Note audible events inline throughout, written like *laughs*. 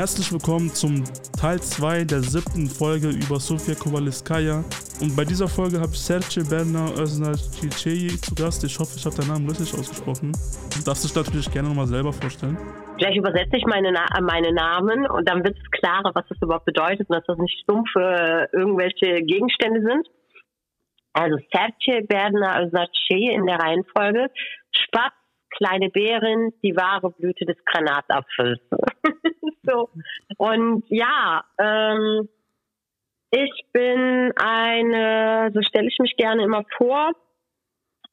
Herzlich willkommen zum Teil 2 der siebten Folge über Sofia Kowalskaya. Und bei dieser Folge habe ich Serce Berna Öznacicei zu Gast. Ich hoffe, ich habe deinen Namen richtig ausgesprochen. Du darfst dich natürlich gerne nochmal selber vorstellen. Gleich übersetze ich meine, Na meine Namen und dann wird es klarer, was das überhaupt bedeutet und dass das nicht stumpfe irgendwelche Gegenstände sind. Also Serce Berna Öznacicei in der Reihenfolge. Spatz, kleine Beeren, die wahre Blüte des Granatapfels. *laughs* so. Und ja, ähm, ich bin eine, so stelle ich mich gerne immer vor,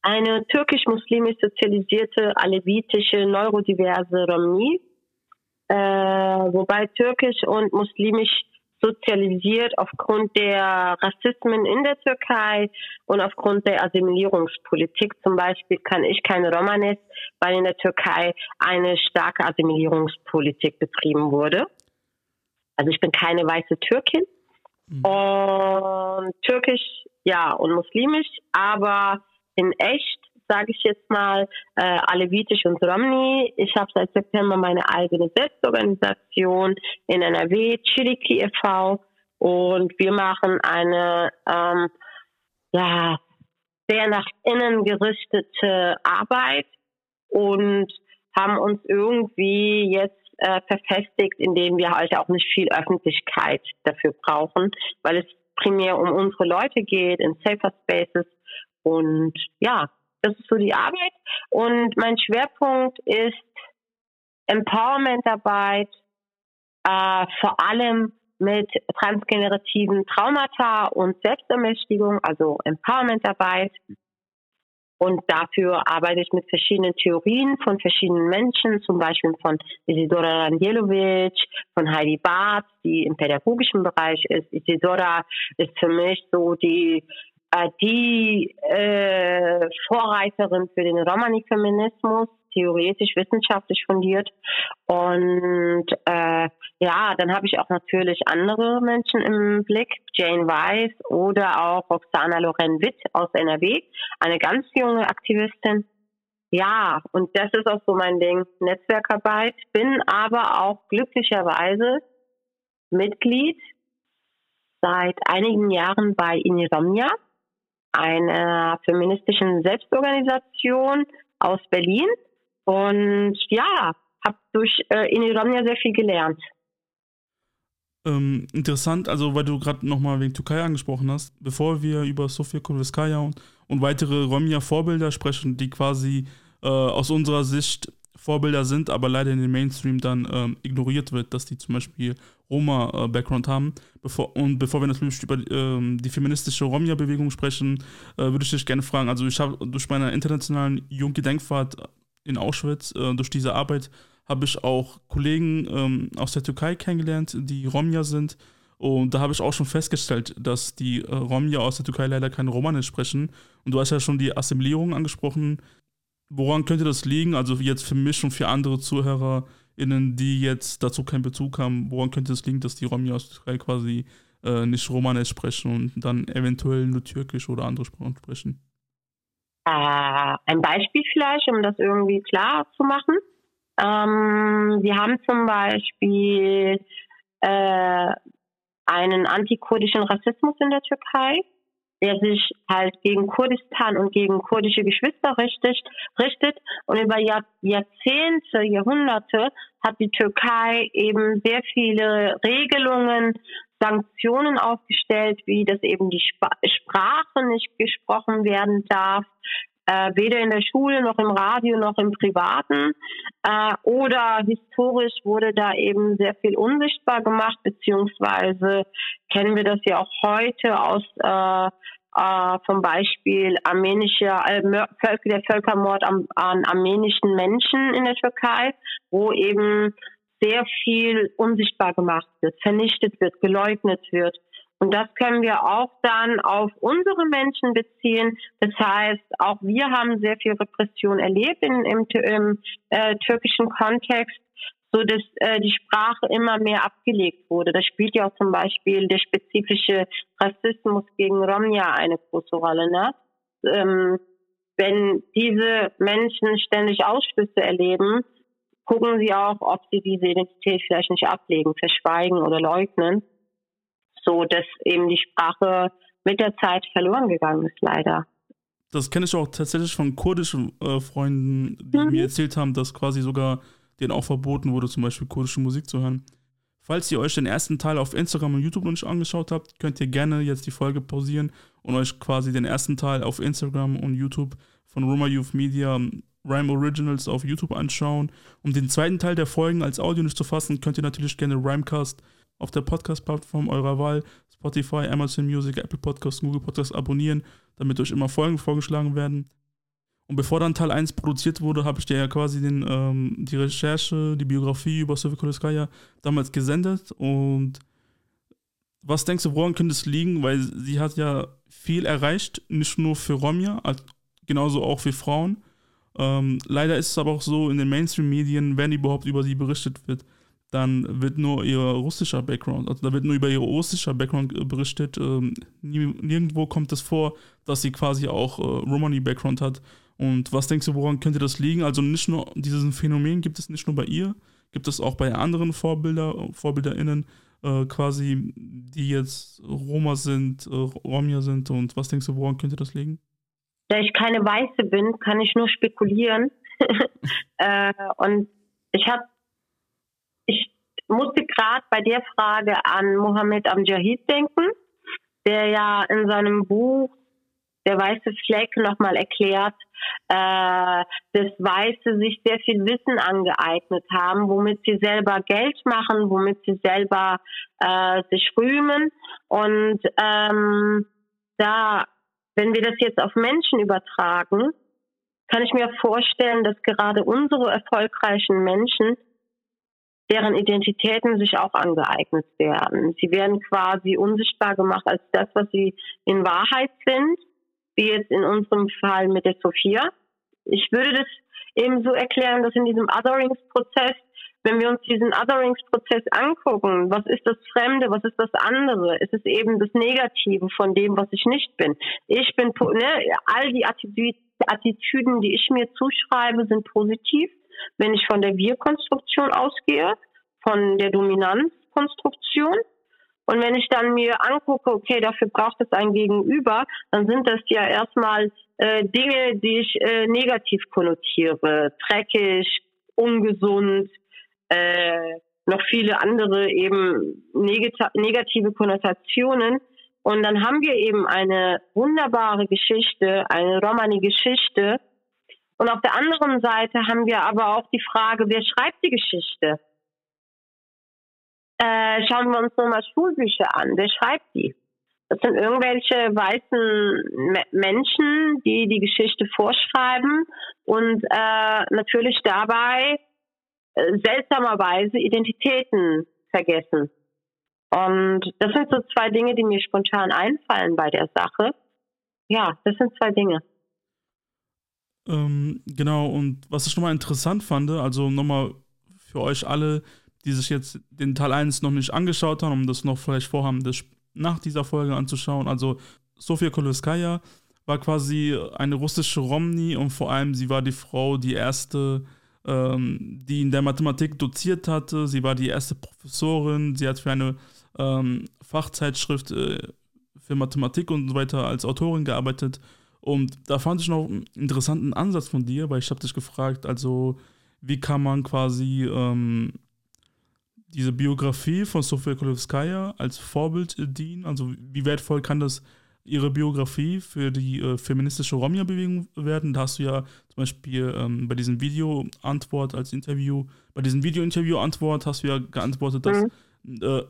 eine türkisch-muslimisch sozialisierte, alevitische, neurodiverse Romni, äh, wobei türkisch und muslimisch sozialisiert aufgrund der Rassismen in der Türkei und aufgrund der Assimilierungspolitik. Zum Beispiel kann ich keine Romanes, weil in der Türkei eine starke Assimilierungspolitik betrieben wurde. Also ich bin keine weiße Türkin. Mhm. Und türkisch, ja, und muslimisch, aber in echt sage ich jetzt mal, äh, Alevitisch und Romni. Ich habe seit September meine eigene Selbstorganisation in NRW, Chiriki e.V. Und wir machen eine ähm, ja, sehr nach innen gerichtete Arbeit und haben uns irgendwie jetzt äh, verfestigt, indem wir halt auch nicht viel Öffentlichkeit dafür brauchen, weil es primär um unsere Leute geht in Safer Spaces. Und ja, das ist so die Arbeit. Und mein Schwerpunkt ist Empowerment-Arbeit, äh, vor allem mit transgenerativen Traumata und Selbstermächtigung, also Empowerment-Arbeit. Und dafür arbeite ich mit verschiedenen Theorien von verschiedenen Menschen, zum Beispiel von Isidora Randjelovic, von Heidi Barth, die im pädagogischen Bereich ist. Isidora ist für mich so die die äh, Vorreiterin für den Romani-Feminismus, theoretisch wissenschaftlich fundiert. Und äh, ja, dann habe ich auch natürlich andere Menschen im Blick, Jane Weiss oder auch Roxana Loren Witt aus NRW, eine ganz junge Aktivistin. Ja, und das ist auch so mein Ding, Netzwerkarbeit. Bin aber auch glücklicherweise Mitglied seit einigen Jahren bei Iniromnia einer feministischen Selbstorganisation aus Berlin und ja, habe durch äh, Iniromnia sehr viel gelernt. Ähm, interessant, also weil du gerade nochmal wegen Türkei angesprochen hast, bevor wir über Sofia Kurviskaya und, und weitere Romja-Vorbilder sprechen, die quasi äh, aus unserer Sicht Vorbilder sind, aber leider in den Mainstream dann ähm, ignoriert wird, dass die zum Beispiel Roma-Background äh, haben. Bevor, und bevor wir natürlich über ähm, die feministische Romja-Bewegung sprechen, äh, würde ich dich gerne fragen, also ich habe durch meine internationalen Jugendgedenkfahrt in Auschwitz, äh, durch diese Arbeit, habe ich auch Kollegen ähm, aus der Türkei kennengelernt, die Romja sind. Und da habe ich auch schon festgestellt, dass die äh, Romja aus der Türkei leider keine Romanisch sprechen. Und du hast ja schon die Assimilierung angesprochen. Woran könnte das liegen? Also jetzt für mich und für andere ZuhörerInnen, die jetzt dazu keinen Bezug haben, woran könnte es liegen, dass die Romi aus Türkei quasi äh, nicht Romanisch sprechen und dann eventuell nur Türkisch oder andere Sprachen sprechen? Äh, ein Beispiel vielleicht, um das irgendwie klar zu machen. Ähm, wir haben zum Beispiel äh, einen antikurdischen Rassismus in der Türkei der sich halt gegen Kurdistan und gegen kurdische Geschwister richtet, richtet. Und über Jahr, Jahrzehnte, Jahrhunderte hat die Türkei eben sehr viele Regelungen, Sanktionen aufgestellt, wie dass eben die Sprache nicht gesprochen werden darf, äh, weder in der Schule noch im Radio noch im Privaten. Äh, oder historisch wurde da eben sehr viel unsichtbar gemacht, beziehungsweise kennen wir das ja auch heute aus äh, äh, zum Beispiel armenischer der Völkermord an, an armenischen Menschen in der Türkei, wo eben sehr viel unsichtbar gemacht wird, vernichtet wird, geleugnet wird. Und das können wir auch dann auf unsere Menschen beziehen. Das heißt, auch wir haben sehr viel Repression erlebt in, im, im äh, türkischen Kontext, so dass äh, die Sprache immer mehr abgelegt wurde. Da spielt ja auch zum Beispiel der spezifische Rassismus gegen Romja eine große Rolle. Ne? Ähm, wenn diese Menschen ständig Ausschlüsse erleben, gucken sie auch, ob sie diese Identität vielleicht nicht ablegen, verschweigen oder leugnen, so dass eben die Sprache mit der Zeit verloren gegangen ist, leider. Das kenne ich auch tatsächlich von kurdischen äh, Freunden, die mhm. mir erzählt haben, dass quasi sogar denen auch verboten wurde, zum Beispiel kurdische Musik zu hören. Falls ihr euch den ersten Teil auf Instagram und YouTube noch nicht angeschaut habt, könnt ihr gerne jetzt die Folge pausieren und euch quasi den ersten Teil auf Instagram und YouTube von Roma Youth Media Rhyme Originals auf YouTube anschauen. Um den zweiten Teil der Folgen als Audio nicht zu fassen, könnt ihr natürlich gerne Rhymecast auf der Podcast-Plattform eurer Wahl, Spotify, Amazon Music, Apple Podcasts, Google Podcasts abonnieren, damit euch immer Folgen vorgeschlagen werden. Und bevor dann Teil 1 produziert wurde, habe ich dir ja quasi den, ähm, die Recherche, die Biografie über Sofia Koloskaya damals gesendet. Und was denkst du, woran könnte es liegen? Weil sie hat ja viel erreicht, nicht nur für Romja, genauso auch für Frauen. Ähm, leider ist es aber auch so, in den Mainstream-Medien, wenn überhaupt über sie berichtet wird, dann wird nur ihr russischer Background, also da wird nur über ihr russischer Background äh, berichtet. Ähm, nirgendwo kommt es vor, dass sie quasi auch äh, Romani-Background hat. Und was denkst du, woran könnte das liegen? Also nicht nur dieses Phänomen gibt es nicht nur bei ihr, gibt es auch bei anderen Vorbilder, VorbilderInnen, äh, quasi, die jetzt Roma sind, äh, Romja sind. Und was denkst du, woran könnte das liegen? Da ich keine Weiße bin, kann ich nur spekulieren. *laughs* äh, und ich habe, ich musste gerade bei der Frage an Mohammed Amjahid denken, der ja in seinem Buch Der weiße Fleck nochmal erklärt, äh, dass Weiße sich sehr viel Wissen angeeignet haben, womit sie selber Geld machen, womit sie selber äh, sich rühmen. Und ähm, da wenn wir das jetzt auf Menschen übertragen, kann ich mir vorstellen, dass gerade unsere erfolgreichen Menschen, deren Identitäten sich auch angeeignet werden. Sie werden quasi unsichtbar gemacht als das, was sie in Wahrheit sind, wie jetzt in unserem Fall mit der Sophia. Ich würde das eben so erklären, dass in diesem Otheringsprozess wenn wir uns diesen Otheringsprozess angucken, was ist das Fremde, was ist das andere? Ist es eben das Negative von dem, was ich nicht bin? Ich bin, ne, all die Attitüden, die ich mir zuschreibe, sind positiv. Wenn ich von der Wir-Konstruktion ausgehe, von der Dominanzkonstruktion, und wenn ich dann mir angucke, okay, dafür braucht es ein Gegenüber, dann sind das ja erstmal äh, Dinge, die ich äh, negativ konnotiere. Dreckig, ungesund, äh, noch viele andere eben negative Konnotationen. Und dann haben wir eben eine wunderbare Geschichte, eine Romani-Geschichte. Und auf der anderen Seite haben wir aber auch die Frage, wer schreibt die Geschichte? Äh, schauen wir uns nur mal Schulbücher an. Wer schreibt die? Das sind irgendwelche weißen Menschen, die die Geschichte vorschreiben und äh, natürlich dabei äh, seltsamerweise Identitäten vergessen. Und das sind so zwei Dinge, die mir spontan einfallen bei der Sache. Ja, das sind zwei Dinge. Ähm, genau, und was ich nochmal interessant fand, also nochmal für euch alle, die sich jetzt den Teil 1 noch nicht angeschaut haben, um das noch vielleicht vorhaben, das nach dieser Folge anzuschauen. Also Sofia Koloskaya war quasi eine russische Romni und vor allem sie war die Frau, die erste ähm, die in der Mathematik doziert hatte. Sie war die erste Professorin. Sie hat für eine ähm, Fachzeitschrift äh, für Mathematik und so weiter als Autorin gearbeitet. Und da fand ich noch einen interessanten Ansatz von dir, weil ich habe dich gefragt, also wie kann man quasi ähm, diese Biografie von Sofia Kolowskaja als Vorbild dienen? Also wie wertvoll kann das ihre Biografie für die äh, feministische Romja-Bewegung werden. Da hast du ja zum Beispiel ähm, bei diesem Video-Antwort als Interview, bei diesem Video-Interview-Antwort hast du ja geantwortet, dass mhm. äh,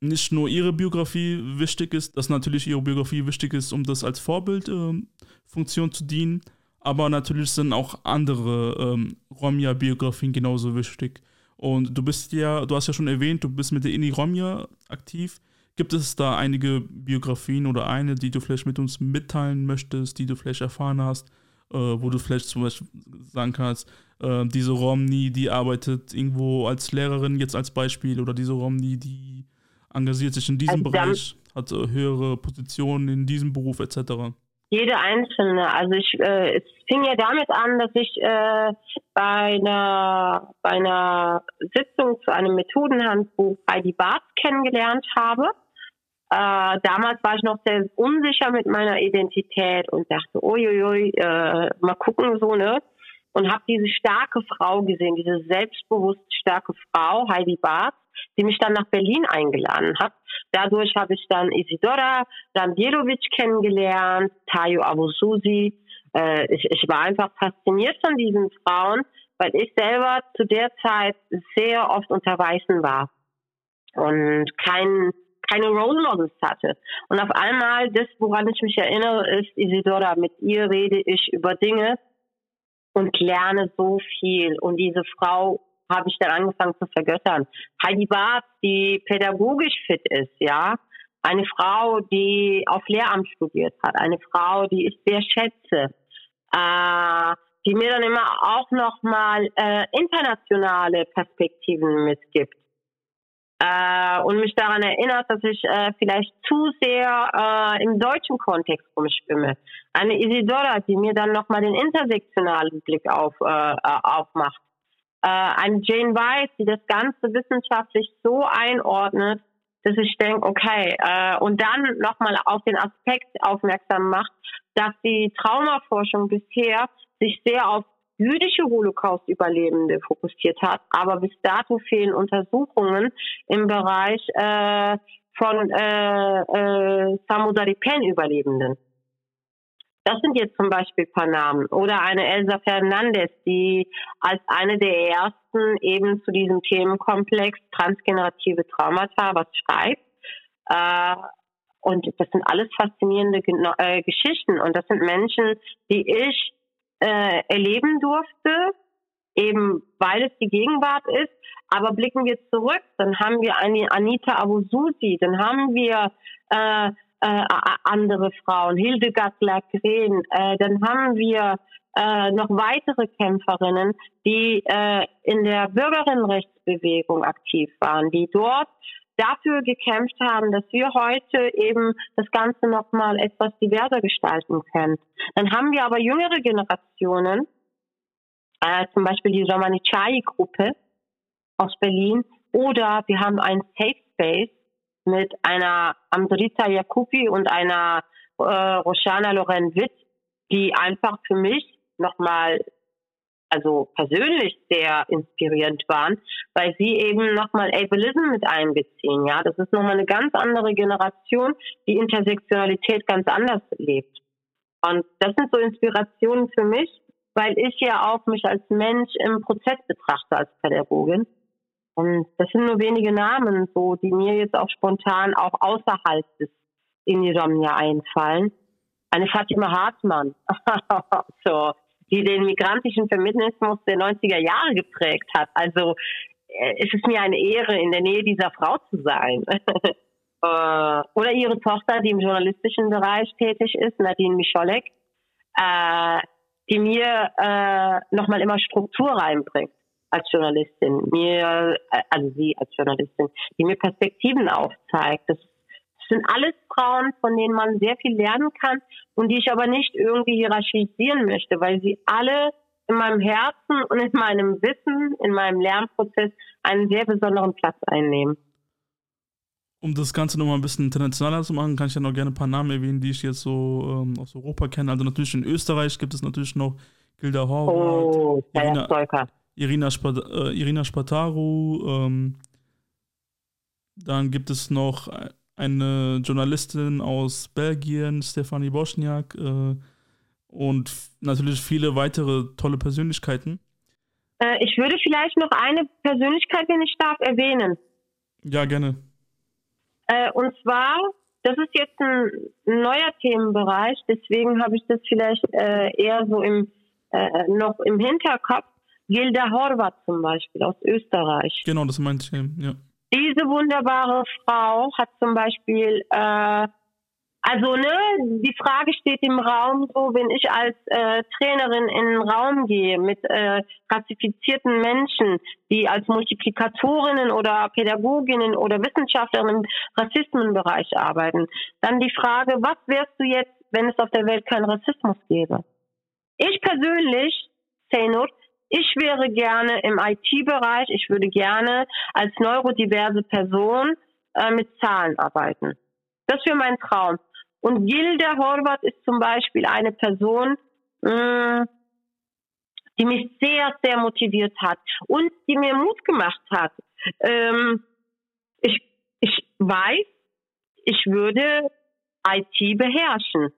nicht nur ihre Biografie wichtig ist, dass natürlich ihre Biografie wichtig ist, um das als Vorbildfunktion äh, zu dienen, aber natürlich sind auch andere ähm, Romja-Biografien genauso wichtig. Und du bist ja, du hast ja schon erwähnt, du bist mit der Ini Romja aktiv. Gibt es da einige Biografien oder eine, die du vielleicht mit uns mitteilen möchtest, die du vielleicht erfahren hast, äh, wo du vielleicht zum Beispiel sagen kannst, äh, diese Romney, die arbeitet irgendwo als Lehrerin jetzt als Beispiel oder diese Romney, die engagiert sich in diesem also Bereich, hat äh, höhere Positionen in diesem Beruf etc. Jede einzelne. Also ich, äh, es fing ja damit an, dass ich äh, bei einer bei einer Sitzung zu einem Methodenhandbuch Heidi Barth kennengelernt habe. Äh, damals war ich noch sehr unsicher mit meiner Identität und dachte, uiuiui, äh, mal gucken so ne und habe diese starke Frau gesehen, diese selbstbewusst starke Frau Heidi Barth die mich dann nach Berlin eingeladen hat. Dadurch habe ich dann Isidora Rambielovic kennengelernt, Tayo Abususi. Äh, ich, ich war einfach fasziniert von diesen Frauen, weil ich selber zu der Zeit sehr oft unter Weißen war und kein, keine Role Models hatte. Und auf einmal, das, woran ich mich erinnere, ist Isidora. Mit ihr rede ich über Dinge und lerne so viel. Und diese Frau habe ich dann angefangen zu vergöttern. Heidi Barth, die pädagogisch fit ist, ja. Eine Frau, die auf Lehramt studiert hat. Eine Frau, die ich sehr schätze. Äh, die mir dann immer auch nochmal äh, internationale Perspektiven mitgibt. Äh, und mich daran erinnert, dass ich äh, vielleicht zu sehr äh, im deutschen Kontext rumschwimme. Eine Isidora, die mir dann nochmal den intersektionalen Blick auf, äh, äh aufmacht äh, eine Jane Weiss, die das Ganze wissenschaftlich so einordnet, dass ich denke, okay, äh, und dann nochmal auf den Aspekt aufmerksam macht, dass die Traumaforschung bisher sich sehr auf jüdische Holocaust-Überlebende fokussiert hat, aber bis dato fehlen Untersuchungen im Bereich äh, von äh, äh, Samudaripen-Überlebenden. Das sind jetzt zum Beispiel ein paar Namen. Oder eine Elsa Fernandez, die als eine der ersten eben zu diesem Themenkomplex transgenerative Traumata was schreibt. Äh, und das sind alles faszinierende äh, Geschichten. Und das sind Menschen, die ich äh, erleben durfte, eben weil es die Gegenwart ist. Aber blicken wir zurück, dann haben wir eine Anita Abususi, dann haben wir äh, äh, andere Frauen, Hildegard Lagren, äh, dann haben wir äh, noch weitere Kämpferinnen, die äh, in der Bürgerinnenrechtsbewegung aktiv waren, die dort dafür gekämpft haben, dass wir heute eben das Ganze nochmal etwas diverser gestalten können. Dann haben wir aber jüngere Generationen, äh, zum Beispiel die Romanichai-Gruppe aus Berlin, oder wir haben ein Safe Space, mit einer Amdrita Jakupi und einer äh, Roshana Loren Witt, die einfach für mich nochmal, also persönlich sehr inspirierend waren, weil sie eben nochmal Ableism mit einbeziehen. Ja, das ist nochmal eine ganz andere Generation, die Intersektionalität ganz anders lebt. Und das sind so Inspirationen für mich, weil ich ja auch mich als Mensch im Prozess betrachte als Pädagogin. Und das sind nur wenige Namen, so, die mir jetzt auch spontan auch außerhalb des Iniromnia einfallen. Eine Fatima Hartmann, *laughs* so, die den migrantischen Feminismus der 90er Jahre geprägt hat. Also äh, es ist mir eine Ehre, in der Nähe dieser Frau zu sein. *laughs* Äh, oder ihre Tochter, die im journalistischen Bereich tätig ist, Nadine Micholek, äh, die mir äh, nochmal immer Struktur reinbringt als Journalistin, mir, äh, also sie als Journalistin, die mir Perspektiven aufzeigt. Das sind alles Frauen, von denen man sehr viel lernen kann und die ich aber nicht irgendwie hierarchisieren möchte, weil sie alle in meinem Herzen und in meinem Wissen, in meinem Lernprozess einen sehr besonderen Platz einnehmen. Um das Ganze nochmal ein bisschen internationaler zu machen, kann ich ja noch gerne ein paar Namen erwähnen, die ich jetzt so ähm, aus Europa kenne. Also natürlich in Österreich gibt es natürlich noch Gilda Horvath, oh, Irina, Irina, Spat äh, Irina Spataru. Ähm, dann gibt es noch eine Journalistin aus Belgien, Stefanie Boschniak. Äh, und natürlich viele weitere tolle Persönlichkeiten. Äh, ich würde vielleicht noch eine Persönlichkeit, wenn ich darf, erwähnen. Ja, gerne. Äh, und zwar, das ist jetzt ein neuer Themenbereich, deswegen habe ich das vielleicht äh, eher so im, noch im Hinterkopf. Gilda Horvath zum Beispiel aus Österreich. Genau, das meinte ich eben, ja. Diese wunderbare Frau hat zum Beispiel, äh, also ne, die Frage steht im Raum so, wenn ich als äh, Trainerin in den Raum gehe mit äh, klassifizierten Menschen, die als Multiplikatorinnen oder Pädagoginnen oder Wissenschaftlerinnen im Rassismenbereich arbeiten, dann die Frage, was wärst du jetzt wenn es auf der Welt keinen Rassismus gäbe. Ich persönlich, Zeynur, ich wäre gerne im IT-Bereich, ich würde gerne als neurodiverse Person äh, mit Zahlen arbeiten. Das wäre mein Traum. Und Gilda Horvath ist zum Beispiel eine Person, mh, die mich sehr, sehr motiviert hat und die mir Mut gemacht hat. Ähm, ich, ich weiß, ich würde IT beherrschen,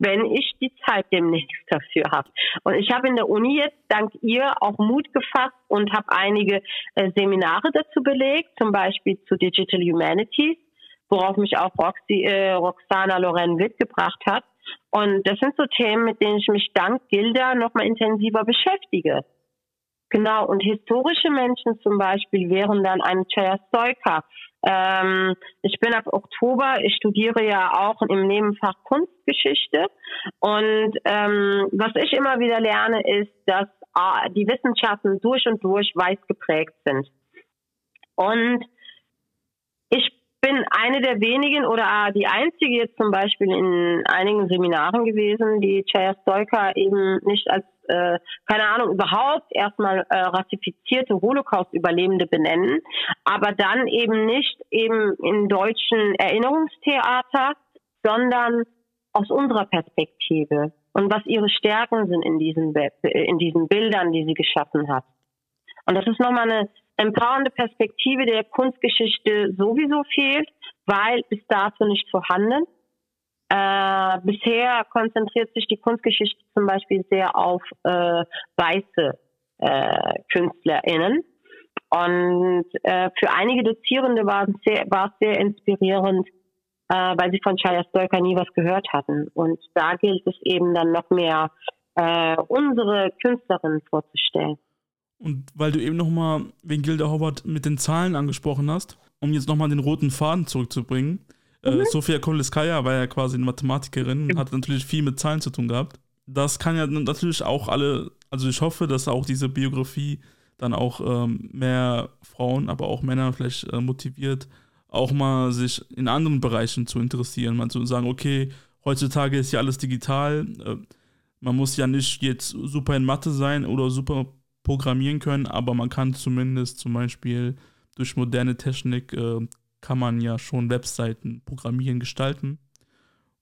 wenn ich die Zeit demnächst dafür habe. Und ich habe in der Uni jetzt dank ihr auch Mut gefasst und habe einige äh, Seminare dazu belegt, zum Beispiel zu Digital Humanities, worauf mich auch Roxy, äh, Roxana Loren Witt gebracht hat. Und das sind so Themen, mit denen ich mich dank Gilda nochmal intensiver beschäftige. Genau, und historische Menschen zum Beispiel wären dann ein Chaya Stoika. Ähm, ich bin ab Oktober, ich studiere ja auch im Nebenfach Kunstgeschichte. Und ähm, was ich immer wieder lerne, ist, dass äh, die Wissenschaften durch und durch weiß geprägt sind. Und bin eine der wenigen oder die einzige jetzt zum Beispiel in einigen Seminaren gewesen, die Chaya Stoika eben nicht als, äh, keine Ahnung, überhaupt erstmal äh, ratifizierte Holocaust-Überlebende benennen, aber dann eben nicht eben in deutschen Erinnerungstheater, sondern aus unserer Perspektive und was ihre Stärken sind in diesen, in diesen Bildern, die sie geschaffen hat. Und das ist nochmal eine empowernde Perspektive der Kunstgeschichte sowieso fehlt, weil bis dato nicht vorhanden. Äh, bisher konzentriert sich die Kunstgeschichte zum Beispiel sehr auf äh, weiße äh, KünstlerInnen. Und äh, für einige Dozierende war es sehr, war es sehr inspirierend, äh, weil sie von Chaya Stoika nie was gehört hatten. Und da gilt es eben dann noch mehr, äh, unsere Künstlerinnen vorzustellen. Und weil du eben nochmal wegen Gilda Howard mit den Zahlen angesprochen hast, um jetzt nochmal den roten Faden zurückzubringen. Äh, mhm. Äh, Sofia Koleskaya war ja quasi eine Mathematikerin und hat natürlich viel mit Zahlen zu tun gehabt. Das kann ja natürlich auch alle, also ich hoffe, dass auch diese Biografie dann auch ähm, mehr Frauen, aber auch Männer vielleicht äh, motiviert, auch mal sich in anderen Bereichen zu interessieren. Man zu sagen, okay, heutzutage ist ja alles digital. Äh, man muss ja nicht jetzt super in Mathe sein oder super programmieren können, aber man kann zumindest zum Beispiel durch moderne Technik äh, kann man ja schon Webseiten programmieren, gestalten.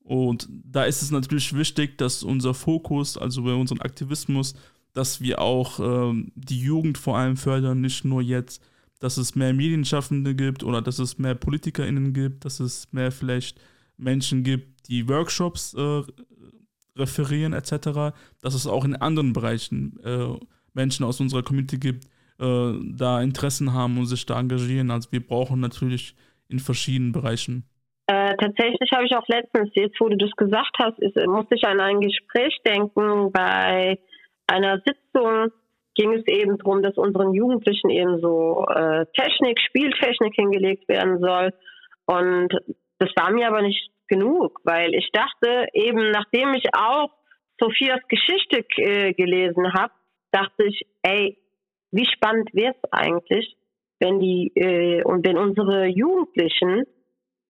Und da ist es natürlich wichtig, dass unser Fokus, also bei unserem Aktivismus, dass wir auch ähm, die Jugend vor allem fördern, nicht nur jetzt, dass es mehr Medienschaffende gibt oder dass es mehr PolitikerInnen gibt, dass es mehr vielleicht Menschen gibt, die Workshops äh, referieren etc., dass es auch in anderen Bereichen äh, Menschen aus unserer Community gibt, äh, da Interessen haben und sich da engagieren. Also wir brauchen natürlich in verschiedenen Bereichen. Äh, tatsächlich habe ich auch letztens, jetzt wo du das gesagt hast, ist, musste ich an ein Gespräch denken. Bei einer Sitzung ging es eben darum, dass unseren Jugendlichen eben so äh, Technik, Spieltechnik hingelegt werden soll. Und das war mir aber nicht genug, weil ich dachte eben, nachdem ich auch Sophias Geschichte äh, gelesen habe, dachte ich, ey, wie spannend wäre es eigentlich, wenn die äh, und wenn unsere Jugendlichen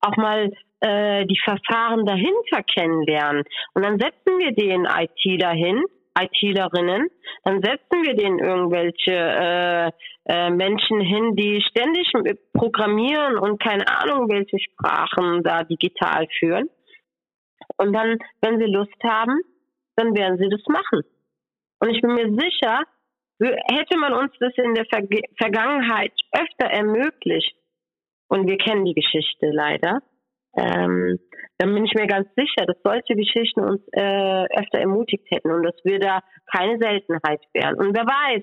auch mal äh, die Verfahren dahinter kennenlernen. Und dann setzen wir den IT dahin, ITlerinnen, dann setzen wir denen irgendwelche äh, äh, Menschen hin, die ständig programmieren und keine Ahnung, welche Sprachen da digital führen. Und dann, wenn sie Lust haben, dann werden sie das machen. Und ich bin mir sicher, hätte man uns das in der Ver Vergangenheit öfter ermöglicht, und wir kennen die Geschichte leider, ähm, dann bin ich mir ganz sicher, dass solche Geschichten uns äh, öfter ermutigt hätten und dass wir da keine Seltenheit wären. Und wer weiß,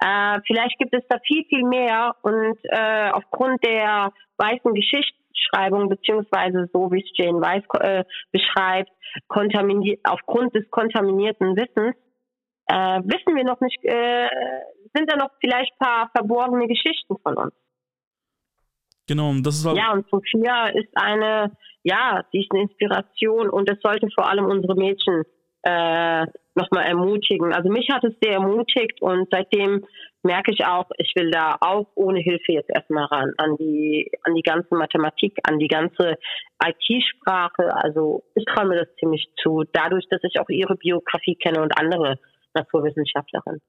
äh, vielleicht gibt es da viel, viel mehr und äh, aufgrund der weißen Geschichtsschreibung, beziehungsweise so wie es Jane Weiss äh, beschreibt, aufgrund des kontaminierten Wissens, äh, wissen wir noch nicht, äh, sind da noch vielleicht ein paar verborgene Geschichten von uns. Genau, und das ist halt Ja, und Sophia ist eine, ja, sie ist eine Inspiration und es sollte vor allem unsere Mädchen äh, nochmal ermutigen. Also mich hat es sehr ermutigt und seitdem merke ich auch, ich will da auch ohne Hilfe jetzt erstmal ran an die an die ganze Mathematik, an die ganze IT-Sprache. Also ich traue mir das ziemlich zu, dadurch, dass ich auch ihre Biografie kenne und andere Naturwissenschaftlerinnen.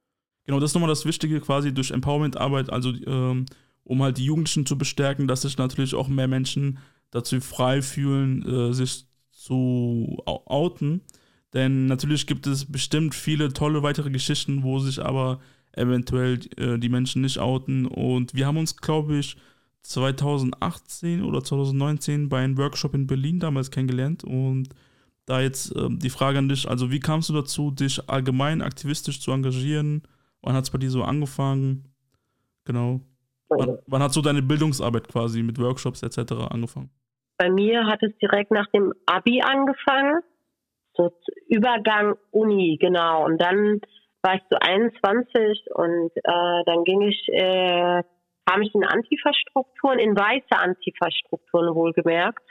Genau, das ist nochmal das Wichtige quasi durch Empowerment-Arbeit, also ähm, um halt die Jugendlichen zu bestärken, dass sich natürlich auch mehr Menschen dazu frei fühlen, äh, sich zu outen. Denn natürlich gibt es bestimmt viele tolle weitere Geschichten, wo sich aber eventuell äh, die Menschen nicht outen. Und wir haben uns, glaube ich, 2018 oder 2019 bei einem Workshop in Berlin damals kennengelernt. Und da jetzt äh, die Frage an dich, also wie kamst du dazu, dich allgemein aktivistisch zu engagieren? Wann hat es bei dir so angefangen? Genau. Wann, wann hat so deine Bildungsarbeit quasi mit Workshops etc. angefangen? Bei mir hat es direkt nach dem Abi angefangen. So Übergang Uni, genau. Und dann war ich so 21 und äh, dann ging ich, äh, kam ich in Antifa-Strukturen, in weiße Antifa-Strukturen wohlgemerkt.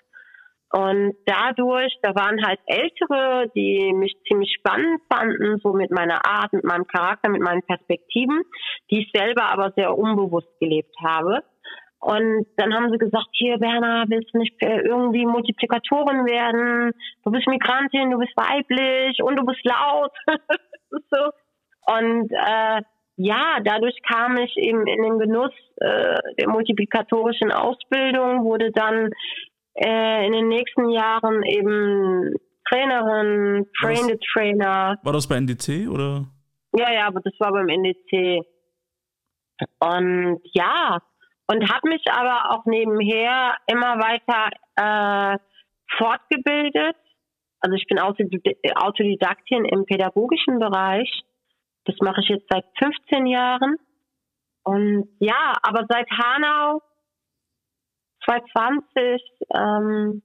Und dadurch, da waren halt Ältere, die mich ziemlich spannend fanden, so mit meiner Art, mit meinem Charakter, mit meinen Perspektiven, die ich selber aber sehr unbewusst gelebt habe. Und dann haben sie gesagt, hier Berner, willst du nicht irgendwie Multiplikatorin werden? Du bist Migrantin, du bist weiblich und du bist laut. *laughs* so. Und äh, ja, dadurch kam ich eben in den Genuss äh, der multiplikatorischen Ausbildung, wurde dann äh, in den nächsten Jahren eben Trainerin, Train the Trainer. War das bei NDC oder? Ja, ja, aber das war beim NDC. Und ja, und habe mich aber auch nebenher immer weiter äh, fortgebildet. Also ich bin Autodidaktin im pädagogischen Bereich. Das mache ich jetzt seit 15 Jahren. Und ja, aber seit Hanau 2020, ähm,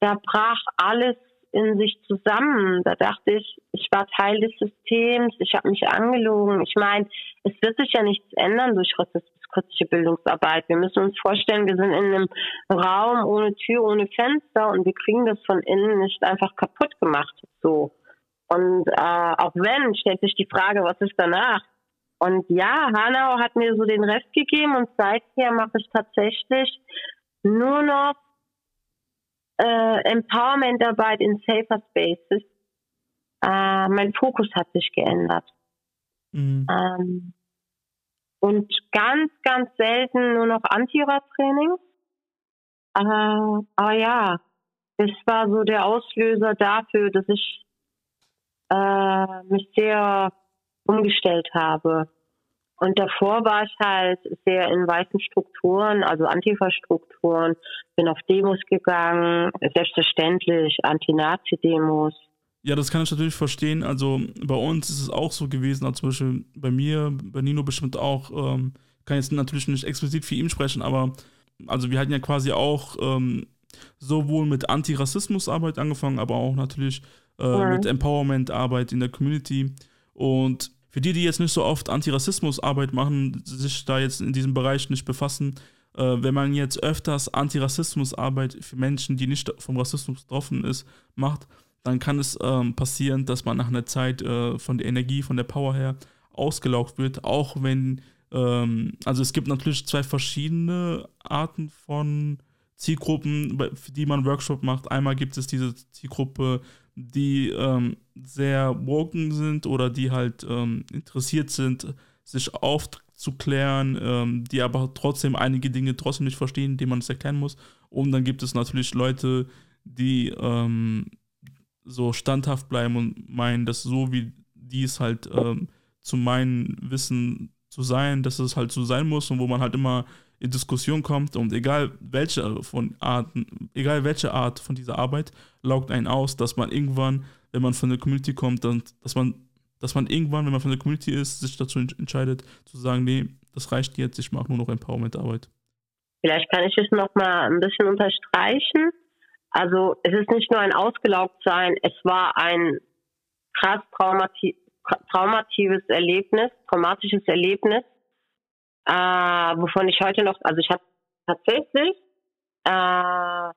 da brach alles in sich zusammen. Da dachte ich, ich war Teil des Systems, ich habe mich angelogen. Ich meine, es wird sich ja nichts ändern durch kürzliche Bildungsarbeit. Wir müssen uns vorstellen, wir sind in einem Raum ohne Tür, ohne Fenster und wir kriegen das von innen nicht einfach kaputt gemacht. So. Und äh, auch wenn, stellt sich die Frage, was ist danach? Und ja, Hanau hat mir so den Rest gegeben und seither mache ich tatsächlich nur noch äh, Empowerment-Arbeit in Safer Spaces. Äh, mein Fokus hat sich geändert. Mhm. Ähm, und ganz, ganz selten nur noch Antira-Trainings. Äh, aber ja, das war so der Auslöser dafür, dass ich äh, mich sehr umgestellt habe. Und davor war ich halt sehr in weißen Strukturen, also Antifa-Strukturen, bin auf Demos gegangen, selbstverständlich Anti-Nazi-Demos. Ja, das kann ich natürlich verstehen. Also bei uns ist es auch so gewesen, also zum Beispiel bei mir, bei Nino bestimmt auch, ähm, kann jetzt natürlich nicht explizit für ihn sprechen, aber also wir hatten ja quasi auch ähm, sowohl mit Antirassismusarbeit angefangen, aber auch natürlich äh, ja. mit Empowerment-Arbeit in der Community. Und für die, die jetzt nicht so oft Antirassismusarbeit machen, sich da jetzt in diesem Bereich nicht befassen, äh, wenn man jetzt öfters Antirassismusarbeit für Menschen, die nicht vom Rassismus betroffen ist, macht, dann kann es ähm, passieren, dass man nach einer Zeit äh, von der Energie, von der Power her ausgelaugt wird, auch wenn, ähm, also es gibt natürlich zwei verschiedene Arten von Zielgruppen, für die man Workshop macht. Einmal gibt es diese Zielgruppe, die ähm, sehr woken sind oder die halt ähm, interessiert sind, sich aufzuklären, ähm, die aber trotzdem einige Dinge trotzdem nicht verstehen, die man es erklären muss. Und dann gibt es natürlich Leute, die ähm, so standhaft bleiben und meinen, dass so wie die es halt ähm, zu meinem Wissen zu sein, dass es halt so sein muss und wo man halt immer in Diskussion kommt und egal welche von Arten, egal welche Art von dieser Arbeit, laugt einen aus, dass man irgendwann, wenn man von der Community kommt, dann, dass man, dass man irgendwann, wenn man von der Community ist, sich dazu entscheidet, zu sagen, nee, das reicht jetzt, ich mache nur noch Empowerment-Arbeit. Vielleicht kann ich es nochmal ein bisschen unterstreichen. Also es ist nicht nur ein Ausgelaugtsein, es war ein krass traumati traumatives Erlebnis, traumatisches Erlebnis, äh, wovon ich heute noch, also ich habe tatsächlich äh,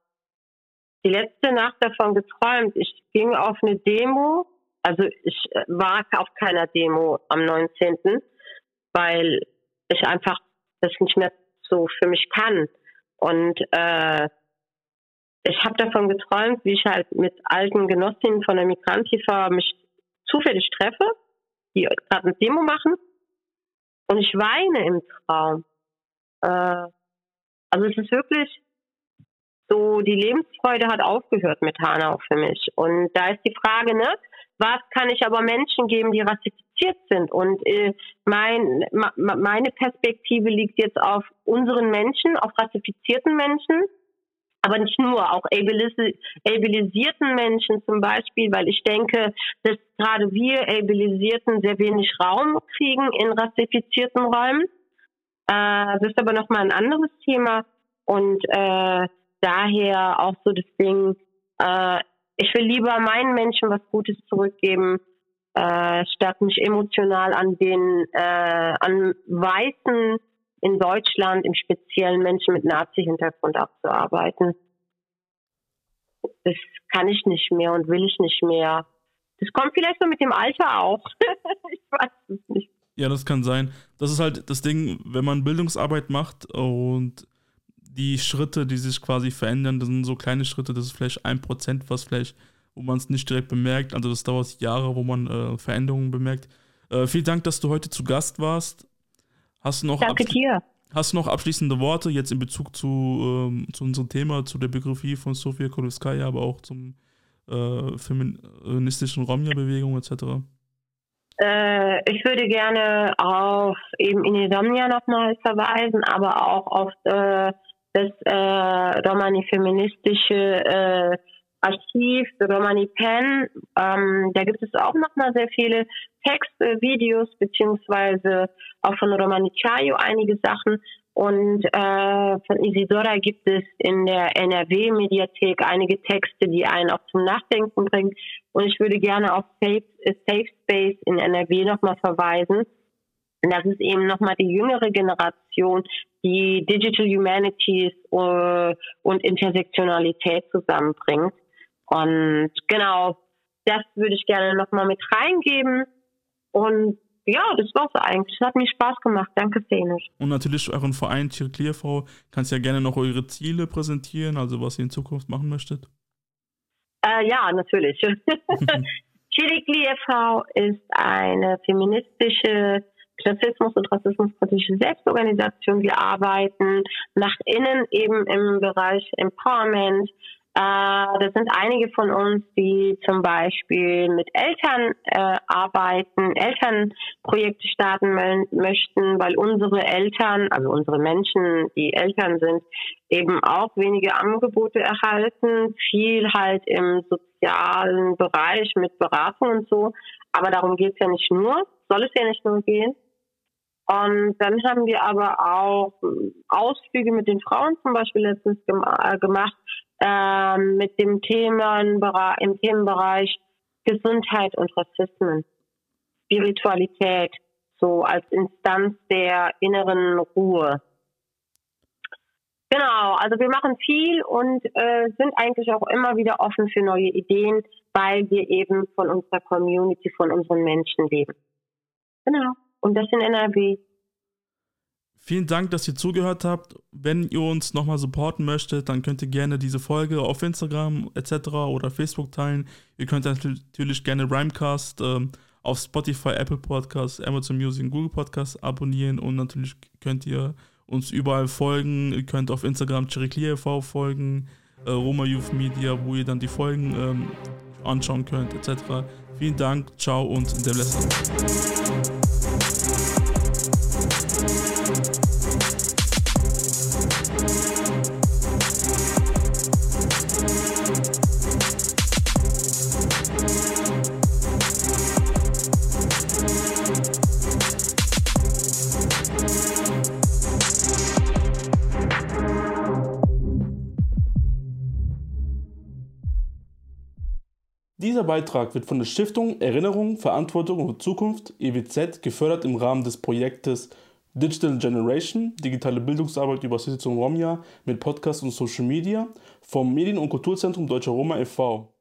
die letzte Nacht davon geträumt. Ich ging auf eine Demo, also ich äh, war auf keiner Demo am 19., weil ich einfach das nicht mehr so für mich kann. Und äh, ich habe davon geträumt, wie ich halt mit alten Genossinnen von der Migrantifa mich zufällig treffe, die gerade eine Demo machen. Und ich weine im Traum. Äh, also es ist wirklich so, die Lebensfreude hat aufgehört mit Hanau für mich. Und da ist die Frage, ne, was kann ich aber Menschen geben, die rassifiziert sind? Und äh, mein, ma, meine Perspektive liegt jetzt auf unseren Menschen, auf rassifizierten Menschen, aber nicht nur, auch abilisierten Menschen zum Beispiel, weil ich denke, dass gerade wir abilisierten sehr wenig Raum kriegen in rassifizierten Räumen. Äh, das ist aber nochmal ein anderes Thema und äh, daher auch so das Ding, äh, ich will lieber meinen Menschen was Gutes zurückgeben, äh, statt mich emotional an den äh, an Weißen in Deutschland, im speziellen Menschen mit Nazi-Hintergrund abzuarbeiten. Das kann ich nicht mehr und will ich nicht mehr. Das kommt vielleicht so mit dem Alter auch. *laughs* ich weiß es nicht. Ja, das kann sein. Das ist halt das Ding, wenn man Bildungsarbeit macht und die Schritte, die sich quasi verändern, das sind so kleine Schritte, das ist vielleicht ein Prozent, was vielleicht, wo man es nicht direkt bemerkt. Also das dauert Jahre, wo man äh, Veränderungen bemerkt. Äh, vielen Dank, dass du heute zu Gast warst. Hast du noch, Danke dir. Hast du noch abschließende Worte jetzt in Bezug zu, ähm, zu unserem Thema, zu der Biografie von Sofia Kolowskaja, aber auch zum äh, feministischen Romja-Bewegung etc.? Äh, ich würde gerne auf eben Inedomnia nochmal verweisen, aber auch auf äh, das äh, Romani-feministische äh, Archiv, Romani Pen. Ähm, da gibt es auch nochmal sehr viele Texte, Videos, beziehungsweise auch von Romani Chayo einige Sachen. Und äh, von Isidora gibt es in der NRW-Mediathek einige Texte, die einen auch zum Nachdenken bringen. Und ich würde gerne auf Safe, Safe Space in NRW nochmal verweisen. Das ist eben nochmal die jüngere Generation, die Digital Humanities uh, und Intersektionalität zusammenbringt. Und genau, das würde ich gerne nochmal mit reingeben. Und ja, das war's eigentlich. Hat mir Spaß gemacht. Danke, Szenisch. Und natürlich euren Verein Chirklierfrau. Kannst ja gerne noch eure Ziele präsentieren, also was ihr in Zukunft machen möchtet. Äh, ja, natürlich. *laughs* *laughs* Chirklierfrau ist eine feministische Klassismus- und rassismuspolitische Selbstorganisation. Wir arbeiten nach innen eben im Bereich Empowerment. Äh, das sind einige von uns, die zum Beispiel mit Eltern äh, arbeiten, Elternprojekte starten möchten, weil unsere Eltern, also unsere Menschen, die Eltern sind, eben auch wenige Angebote erhalten, viel halt im sozialen Bereich mit Beratung und so. Aber darum geht es ja nicht nur, soll es ja nicht nur gehen. Und dann haben wir aber auch Ausflüge mit den Frauen zum Beispiel letztens äh, gemacht, äh, mit dem Thema im Themenbereich Gesundheit und Rassismen, Spiritualität, so als Instanz der inneren Ruhe. Genau, also wir machen viel und äh, sind eigentlich auch immer wieder offen für neue Ideen, weil wir eben von unserer Community, von unseren Menschen leben. Genau. Und das in NRW. Vielen Dank, dass ihr zugehört habt. Wenn ihr uns nochmal supporten möchtet, dann könnt ihr gerne diese Folge auf Instagram etc. oder Facebook teilen. Ihr könnt natürlich gerne Rhymecast ähm, auf Spotify, Apple Podcasts, Amazon Music, Google Podcasts abonnieren und natürlich könnt ihr uns überall folgen. Ihr könnt auf Instagram CherryClearV folgen, äh, Roma Youth Media, wo ihr dann die Folgen ähm, anschauen könnt etc. Vielen Dank, ciao und der Bläster. Beitrag wird von der Stiftung Erinnerung, Verantwortung und Zukunft EWZ gefördert im Rahmen des Projektes Digital Generation, digitale Bildungsarbeit über Sitzung Romja mit Podcast und Social Media vom Medien- und Kulturzentrum Deutscher Roma e.V.